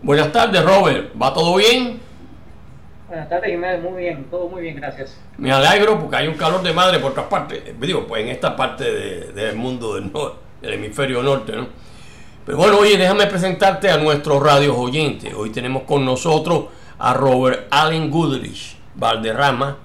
Buenas tardes, Robert. ¿Va todo bien? Buenas tardes, Jiménez. Muy bien, todo muy bien, gracias. Me alegro porque hay un calor de madre por otras partes. Digo, pues en esta parte del mundo del, norte, del hemisferio norte, ¿no? Pero bueno, oye, déjame presentarte a nuestros radios oyentes. Hoy tenemos con nosotros a Robert Allen Goodrich Valderrama,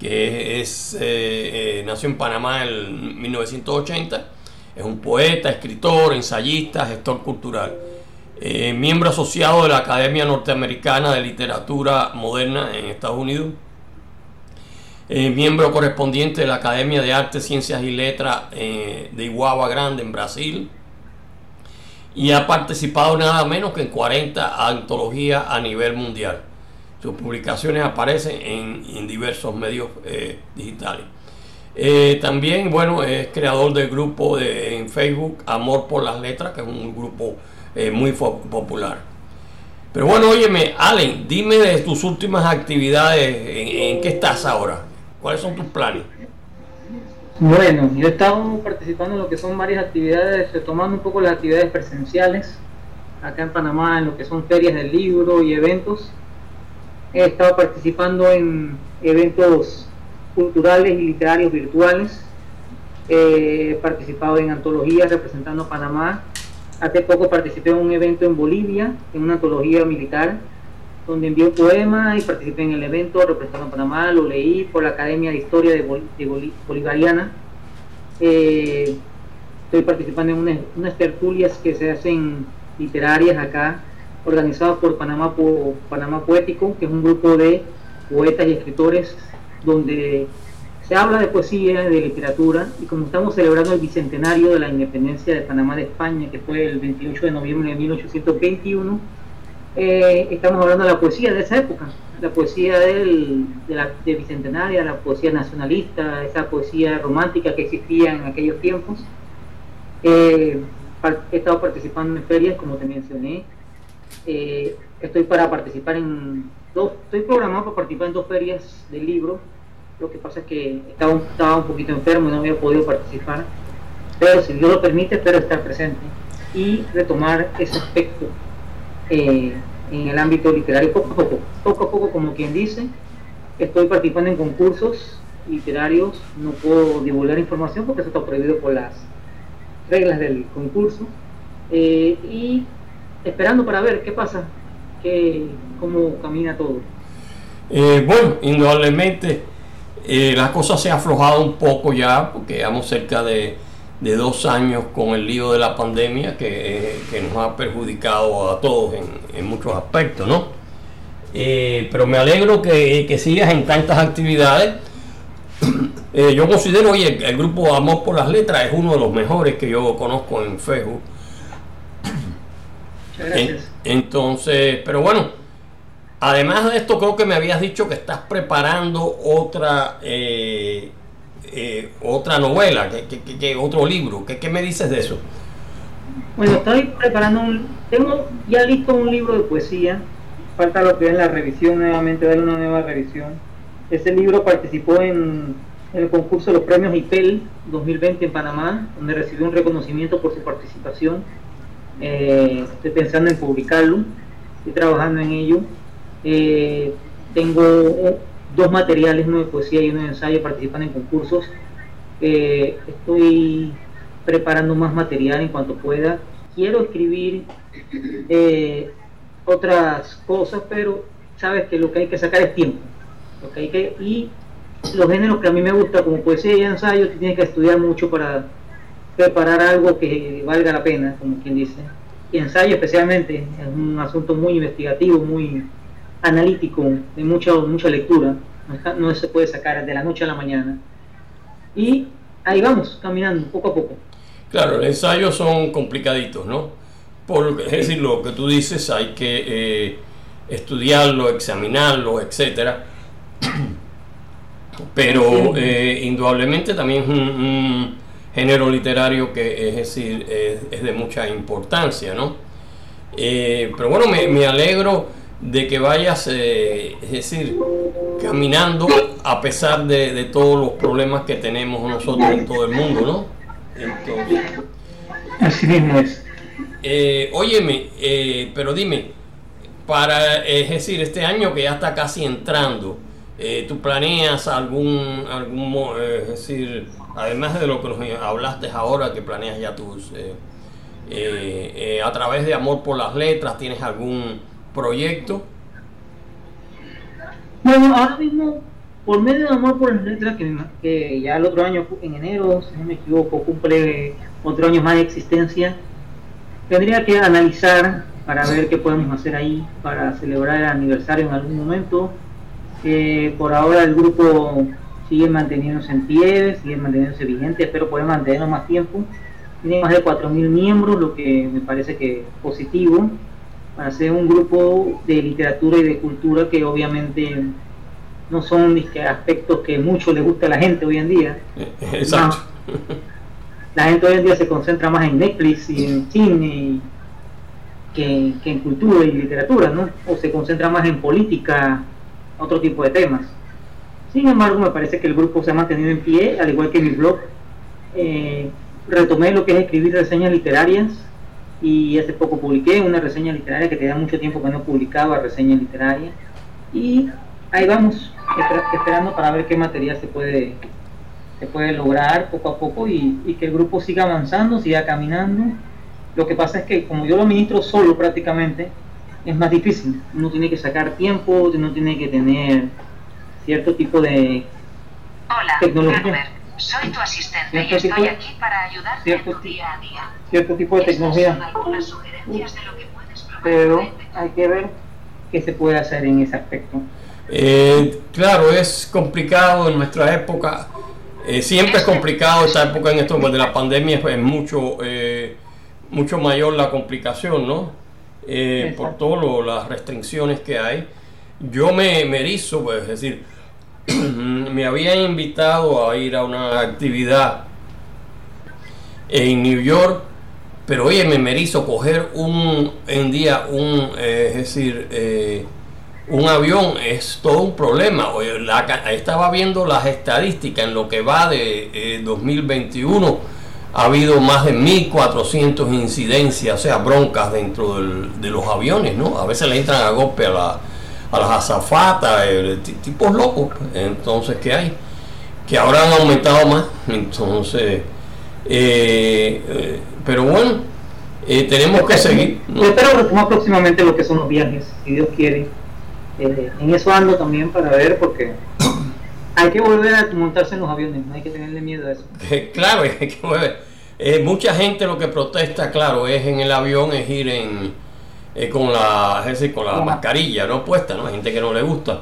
que es, eh, eh, nació en Panamá en 1980. Es un poeta, escritor, ensayista, gestor cultural. Eh, miembro asociado de la Academia Norteamericana de Literatura Moderna en Estados Unidos, eh, miembro correspondiente de la Academia de Artes, Ciencias y Letras eh, de Iguaba Grande en Brasil, y ha participado nada menos que en 40 antologías a nivel mundial. Sus publicaciones aparecen en, diversos medios digitales. también, bueno, es creador del grupo de, en Facebook Amor por las Letras, que es un grupo eh, muy popular. Pero bueno, óyeme, Allen, dime de tus últimas actividades, ¿en, qué estás ahora? ¿Cuáles son tus planes? Bueno, yo he estado participando en lo que son varias actividades, retomando un poco las actividades presenciales acá en Panamá, en lo que son ferias del libro y eventos. He estado participando en eventos culturales y literarios virtuales. He participado en antologías representando a Panamá Hace poco participé en un evento en Bolivia, en una antología militar, donde envió poemas y participé en el evento representando a Panamá, lo leí por la Academia de Historia de, Bolivariana. Eh, estoy participando en unas, tertulias que se hacen literarias acá, organizadas por Panamá, por Panamá Poético, que es un grupo de poetas y escritores donde se habla de poesía, de literatura, y como estamos celebrando el bicentenario de la independencia de Panamá de España, que fue el 28 de noviembre de 1821, eh, estamos hablando de la poesía de esa época, la poesía del, de la de bicentenaria, la poesía nacionalista, esa poesía romántica que existía en aquellos tiempos. Eh, he estado participando en ferias, como te mencioné. Eh, estoy para participar en dos, estoy programado para participar en dos ferias del libro lo que pasa es que estaba, estaba un poquito enfermo y no había podido participar. Pero si Dios lo permite, espero estar presente y retomar ese aspecto eh, en el ámbito literario poco a poco. Poco a poco, como quien dice, estoy participando en concursos literarios. No puedo divulgar información porque eso está prohibido por las reglas del concurso. Eh, y esperando para ver qué pasa, qué, cómo camina todo. Eh, bueno, indudablemente eh, la cosa se ha aflojado un poco ya, porque llevamos cerca de, dos años con el lío de la pandemia que, nos ha perjudicado a todos en, muchos aspectos, ¿no? Eh, pero me alegro que, sigas en tantas actividades. Eh, yo considero, oye, el, grupo Amor por las Letras es uno de los mejores que yo conozco en Facebook. entonces, pero bueno, Además de esto, creo que me habías dicho que estás preparando otra eh, eh, otra novela, que, otro libro. ¿Qué, me dices de eso? Bueno, estoy preparando un... Tengo ya listo un libro de poesía. Falta lo que es la revisión nuevamente, darle una nueva revisión. Ese libro participó en, el concurso de los premios IPEL 2020 en Panamá, donde recibió un reconocimiento por su participación. Eh, estoy pensando en publicarlo, estoy trabajando en ello. Eh, tengo dos materiales, uno de poesía y uno de ensayo, participando en concursos. Eh, estoy preparando más material en cuanto pueda. Quiero escribir eh, otras cosas, pero sabes que lo que hay que sacar es tiempo. Lo que hay que, y los géneros que a mí me gusta, como poesía y ensayo, tienes que estudiar mucho para preparar algo que valga la pena, como quien dice. Y ensayo especialmente, es un asunto muy investigativo, muy analítico, de mucha, mucha lectura, no, se puede sacar de la noche a la mañana. Y ahí vamos, caminando poco a poco. Claro, los ensayos son complicaditos, ¿no? Por, es decir, lo que tú dices, hay que eh, estudiarlo, examinarlo, etcétera. Pero eh, indudablemente también es un, género literario que es decir, es, de mucha importancia, ¿no? Eh, pero bueno, me, me alegro de que vayas, eh, es decir, caminando a pesar de, todos los problemas que tenemos nosotros en todo el mundo, ¿no? Así mismo es. Eh, óyeme, eh, pero dime, para, es decir, este año que ya está casi entrando, eh, ¿tú planeas algún, algún, eh, es decir, además de lo que nos hablaste ahora, que planeas ya tus, eh, a través de Amor por las Letras, ¿tienes algún proyecto? Bueno, ahora mismo, por medio de Amor por las Letras, que, que ya el otro año, en enero, si no me equivoco, cumple otro año más de existencia, tendría que analizar para ver qué podemos hacer ahí para celebrar el aniversario en algún momento. por ahora el grupo sigue manteniéndose en pie, sigue manteniéndose vigente, espero poder mantenerlo más tiempo. Tiene más de 4.000 miembros, lo que me parece que es positivo para ser un grupo de literatura y de cultura que obviamente no son aspectos que mucho le gusta a la gente hoy en día. Exacto. la gente hoy en día se concentra más en Netflix y en cine y que, en cultura y literatura, ¿no? O se concentra más en política, otro tipo de temas. Sin embargo, me parece que el grupo se ha mantenido en pie, al igual que mi blog. Eh, retomé lo que es escribir reseñas literarias y hace poco publiqué una reseña literaria que tenía mucho tiempo que no publicaba reseña literaria y ahí vamos esperando para ver qué material se puede se puede lograr poco a poco y, y que el grupo siga avanzando, siga caminando lo que pasa es que como yo lo administro solo prácticamente, es más difícil. Uno tiene que sacar tiempo, uno tiene que tener cierto tipo de Hola, tecnología. Soy tu asistente y estoy aquí para ayudarte cierto, en tu día a día. Cierto tipo de tecnología. Pero hay que ver qué se puede hacer en ese aspecto. Eh, claro, es complicado en nuestra época. Eh, siempre es complicado esta época en esto de la pandemia, es mucho... Eh, mucho mayor la complicación, ¿no? Eh, por todas las restricciones que hay. Yo me, me erizo, pues, es decir, me habían invitado a ir a una actividad en New York, pero oye, me merizo coger un en día un, eh, es decir, eh, un avión es todo un problema. Oye, estaba viendo las estadísticas en lo que va de 2021 ha habido más de 1.400 incidencias, o sea, broncas dentro de los aviones, ¿no? A veces le entran a golpe a, la, a las azafatas, eh, tipos locos, entonces, ¿qué hay? Que ahora han aumentado más, entonces, eh, eh, pero bueno, tenemos que seguir. ¿no? espero retomar próximamente lo que son los viajes, si Dios quiere. en eso ando también para ver, porque hay que volver a montarse en los aviones, no hay que tenerle miedo a eso. claro, hay que volver. Eh, mucha gente lo que protesta, claro, es en el avión, es ir en eh, con la, es con la mascarilla no puesta, ¿no? Hay gente que no le gusta.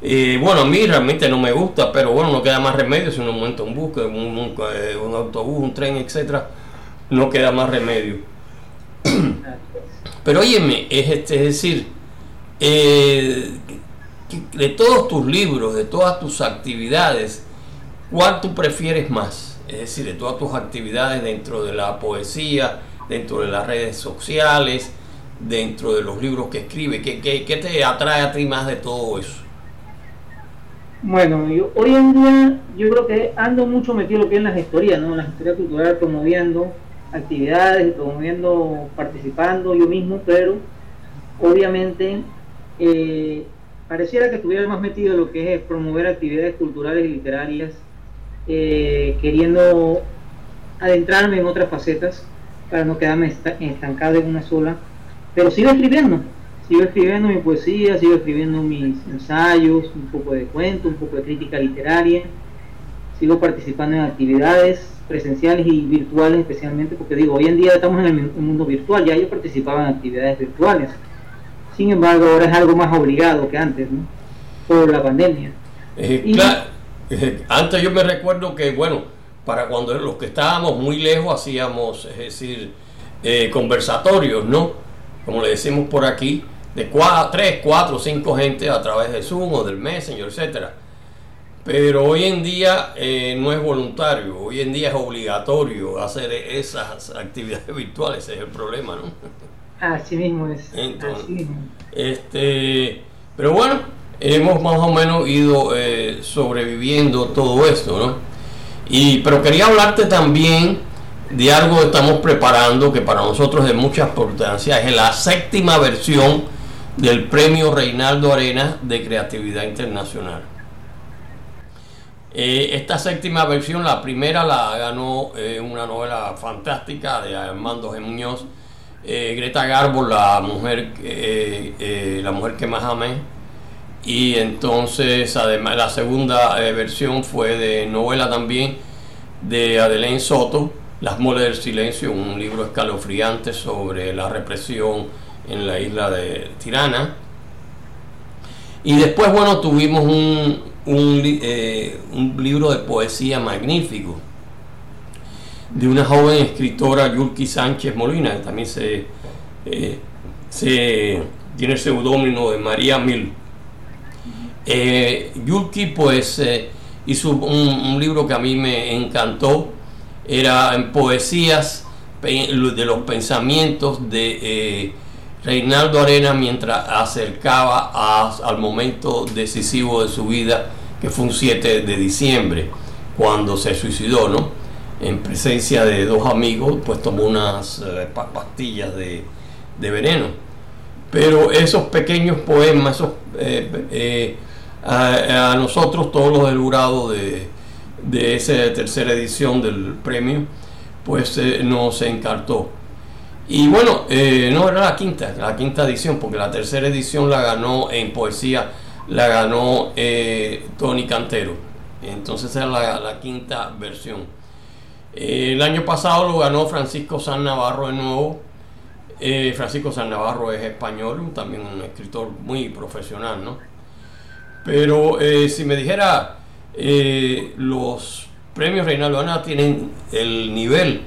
Y bueno, a mí realmente no me gusta, pero bueno, no queda más remedio si uno monta un bus, un, un, eh, un autobús, un tren, etcétera, no queda más remedio. pero óyeme, es, este, es decir, eh, de todos tus libros, de todas tus actividades, ¿cuál tú prefieres más? Es decir, de todas tus actividades dentro de la poesía, dentro de las redes sociales, dentro de los libros que escribe, ¿qué, qué, te atrae a ti más de todo eso? Bueno, yo, hoy en día yo creo que ando mucho metido lo que en las historias, ¿no? En la historia cultural, promoviendo actividades, promoviendo, participando yo mismo, pero obviamente eh, pareciera que estuviera más metido en lo que es promover actividades culturales y literarias, eh, queriendo adentrarme en otras facetas para no quedarme estancado en una sola. Pero sigo escribiendo, sigo escribiendo mi poesía, sigo escribiendo mis ensayos, un poco de cuento, un poco de crítica literaria, sigo participando en actividades presenciales y virtuales especialmente, porque digo, hoy en día estamos en el mundo virtual, ya yo participaba en actividades virtuales sin embargo, ahora es algo más obligado que antes, ¿no? Por la pandemia. Eh, claro, eh, antes yo me recuerdo que, bueno, para cuando los que estábamos muy lejos hacíamos, es decir, eh, conversatorios, ¿no? Como le decimos por aquí, de cuatro, tres, cuatro, cinco gente a través de Zoom o del Messenger, etcétera. Pero hoy en día no es voluntario, hoy en día es obligatorio hacer esas actividades virtuales, ese es el problema, ¿no? Así mismo es. Este, pero bueno, hemos más o menos ido eh, sobreviviendo todo esto, ¿no? Y, pero quería hablarte también de algo estamos preparando que para nosotros es de mucha importancia, es la séptima versión del Premio Reinaldo Arena de Creatividad Internacional. Eh, esta séptima versión, la primera la ganó eh, una novela fantástica de Armando G. Muñoz, eh, Greta Garbo, la mujer, la mujer que más amé. Y entonces, además, la segunda versión fue de novela también de Adelaine Soto, Las moles del silencio, un libro escalofriante sobre la represión en la isla de Tirana. Y después, bueno, tuvimos un, eh, un, libro de poesía magnífico de una joven escritora, Yulki Sánchez Molina, que también se, eh, tiene el seudónimo de María Mil. Eh, Yulki pues eh, hizo un, libro que a mí me encantó, era en poesías de los pensamientos de Reinaldo Arena mientras acercaba al momento decisivo de su vida, que fue un 7 de diciembre, cuando se suicidó, ¿no? En presencia de dos amigos, pues tomó unas eh, pastillas de, veneno. Pero esos pequeños poemas, esos, eh, eh, a, nosotros, todos los del jurado de, de esa tercera edición del premio, pues nos encantó. Y bueno, eh, no era la quinta, la quinta edición, porque la tercera edición la ganó en poesía, la ganó eh, Tony Cantero. Entonces era la, quinta versión. Eh, el año pasado lo ganó Francisco San Navarro de nuevo. Francisco San Navarro es español, también un escritor muy profesional, ¿no? Pero si me dijera, los premios Reinaldo Ana tienen el nivel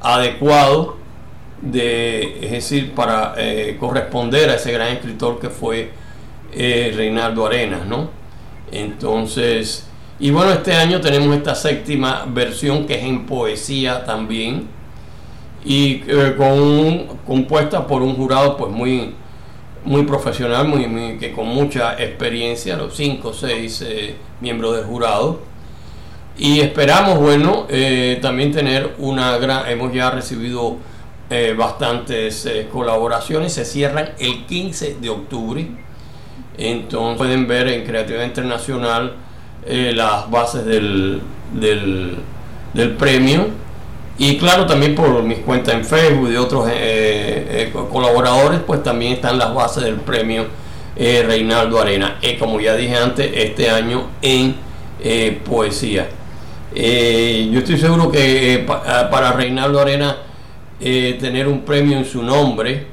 adecuado de, es decir, para eh, corresponder a ese gran escritor que fue eh, Reinaldo Arenas, ¿no? Entonces, y bueno, este año tenemos esta séptima versión que es en poesía también y eh, compuesta por un jurado pues muy muy profesional, muy, que con mucha experiencia, los cinco o seis miembros del jurado. Y esperamos, bueno, también tener una gran, hemos ya recibido eh, bastantes eh, colaboraciones. Se cierran el 15 de octubre. Entonces pueden ver en Creatividad Internacional eh, las bases del, del, premio. Y claro, también por mis cuentas en Facebook y otros colaboradores, pues también están las bases del premio Reinaldo Arena. como ya dije antes, este año en poesía. yo estoy seguro que para Reinaldo Arena eh, tener un premio en su nombre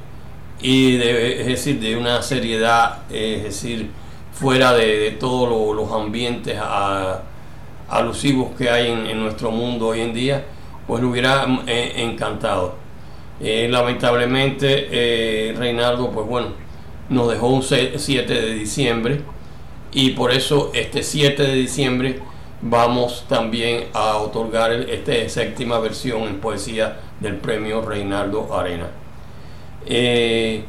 y de, es decir, de una seriedad, es decir, fuera de, todos los ambientes alusivos que hay en, nuestro mundo hoy en día, pues lo hubiera eh, encantado. Eh, lamentablemente, Reinaldo, pues bueno, nos dejó un 7 de diciembre y por eso este 7 de diciembre vamos también a otorgar esta séptima versión en poesía del premio Reinaldo Arena. Eh,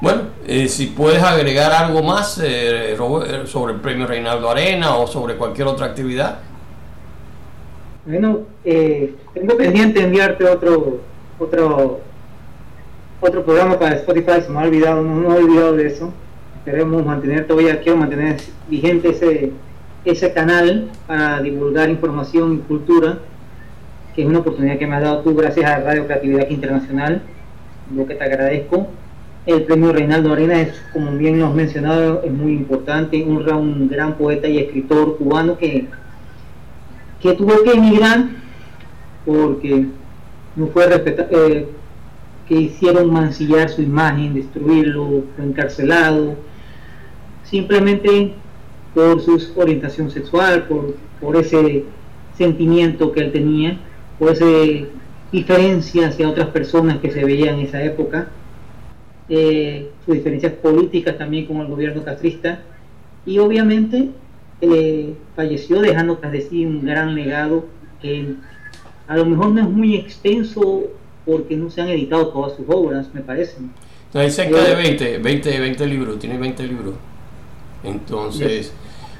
bueno, eh, si puedes agregar algo más eh, sobre el premio Reinaldo Arena o sobre cualquier otra actividad. Bueno, tengo pendiente enviarte otro otro otro programa para Spotify, se me ha olvidado, no, me he olvidado de eso. Queremos mantener todavía, quiero mantener vigente ese ese canal para divulgar información y cultura, que es una oportunidad que me has dado tú gracias a Radio Creatividad Internacional, lo que te agradezco. El premio Reinaldo Arena es, como bien nos has mencionado, es muy importante, honra un gran poeta y escritor cubano que, que tuvo que emigrar porque no fue respetado, eh, que hicieron mancillar su imagen, destruirlo, fue encarcelado, simplemente por su orientación sexual, por, por ese sentimiento que él tenía, por esa diferencia hacia otras personas que se veían en esa época, eh, sus diferencias políticas también con el gobierno castrista, y obviamente eh, falleció dejando tras de sí un gran legado que a lo mejor no es muy extenso porque no se han editado todas sus obras, me parece. hay cerca de 20, 20, 20 libros, tiene 20 libros. Entonces,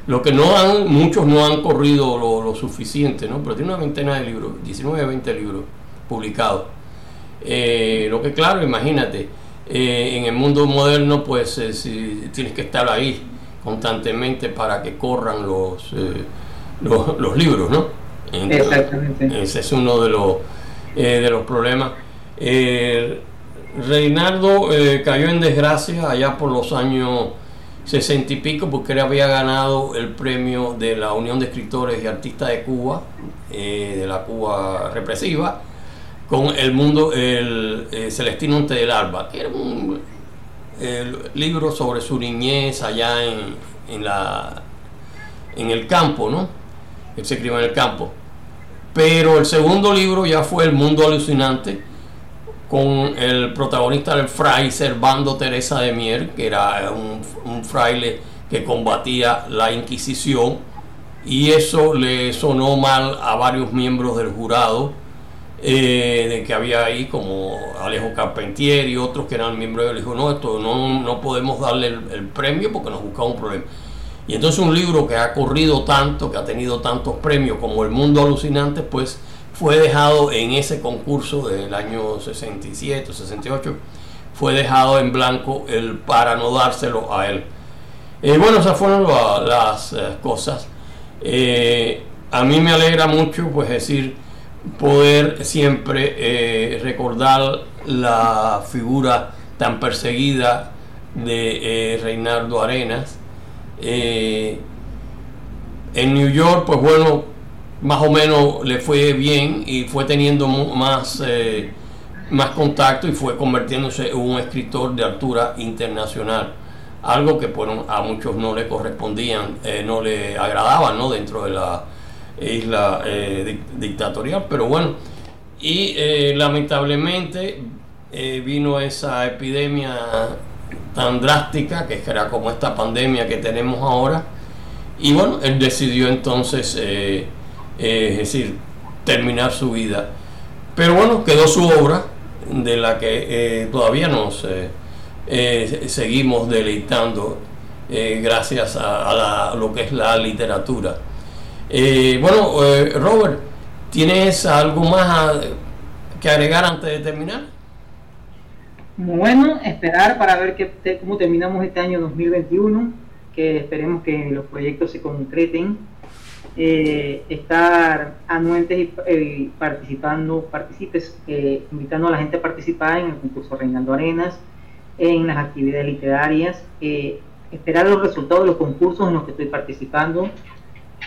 lo que no han, muchos no han corrido lo, suficiente, ¿no? Pero tiene una veintena de libros, 19 20 libros publicados. Eh, lo que claro, imagínate, en el mundo moderno pues tienes que estar ahí constantemente para que corran los, los, libros, ¿no? Exactamente. Ese es uno de los, de los problemas. Reinaldo cayó en desgracia allá por los años sesenta y pico porque él había ganado el premio de la Unión de Escritores y Artistas de Cuba, eh, de la Cuba represiva, con el mundo, el, eh, Celestino Ante del Alba, que era un libro sobre su niñez allá en, en, la, en el campo, ¿no? Él se escribió en el campo. Pero el segundo libro ya fue El Mundo Alucinante, con el protagonista del fray Servando Teresa de Mier, que era un, fraile que combatía la Inquisición, y eso le sonó mal a varios miembros del jurado eh, de que había ahí, como Alejo Carpentier y otros que eran miembros del dijo, no, esto no, no podemos darle el, premio porque nos buscaba un problema. Y entonces un libro que ha corrido tanto, que ha tenido tantos premios como El Mundo Alucinante, pues fue dejado en ese concurso del año 67, 68, fue dejado en blanco el, para no dárselo a él. Eh, bueno, esas fueron las eh, cosas. Eh, a mí me alegra mucho, pues decir, poder siempre recordar la figura tan perseguida de Reinaldo Arenas. en New York, pues bueno, más o menos le fue bien y fue teniendo más, eh, más contacto y fue convirtiéndose en un escritor de altura internacional. Algo que bueno, a muchos no le correspondían, eh, no le agradaban ¿no? dentro de la isla eh, dictatorial, pero bueno, y lamentablemente vino esa epidemia tan drástica que era como esta pandemia que tenemos ahora, y bueno, él decidió entonces eh, es decir, terminar su vida. Pero bueno, quedó su obra, de la que eh, todavía nos eh, seguimos deleitando gracias a, lo que es la literatura. Bueno, Robert, ¿tienes algo más que agregar antes de terminar? Bueno, esperar para ver que, cómo terminamos este año 2021, que esperemos que los proyectos se concreten. Eh, estar anuentes y eh, participando, participes, eh, invitando a la gente a participar en el concurso Reinaldo Arenas, en las actividades literarias, esperar los resultados de los concursos en los que estoy participando,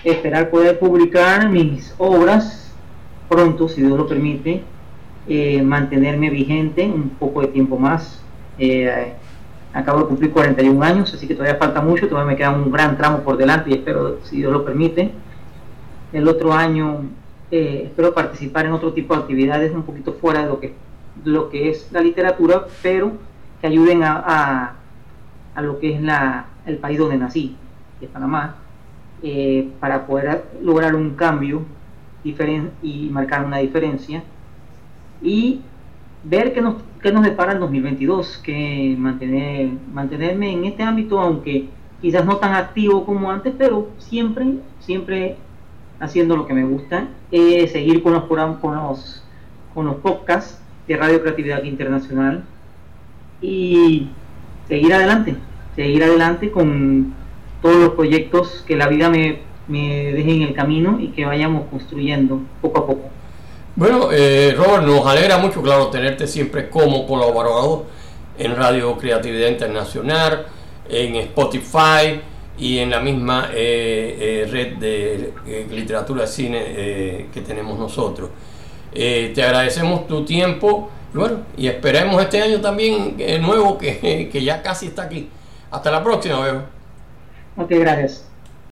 esperar poder publicar mis obras pronto, si Dios lo permite, mantenerme vigente un poco de tiempo más. acabo de cumplir 41 años, así que todavía falta mucho, todavía me queda un gran tramo por delante y espero, si Dios lo permite, el otro año eh, espero participar en otro tipo de actividades un poquito fuera de lo que, lo que es la literatura, pero que ayuden a, a, lo que es la, el país donde nací, que es Panamá, eh, para poder lograr un cambio y marcar una diferencia y ver qué nos, qué nos depara en 2022, que mantener, mantenerme en este ámbito, aunque quizás no tan activo como antes, pero siempre, siempre haciendo lo que me gusta, es seguir con los, con los, con los podcasts de Radio Creatividad Internacional y seguir adelante, seguir adelante con todos los proyectos que la vida me, me deje en el camino y que vayamos construyendo poco a poco. Bueno, eh, Robert, nos alegra mucho, claro, tenerte siempre como colaborador en Radio Creatividad Internacional, en Spotify, y en la misma eh, eh, red de eh, literatura cine que tenemos nosotros. te agradecemos tu tiempo bueno, y esperemos este año también nuevo que, que, ya casi está aquí. Hasta la próxima, Ok, gracias.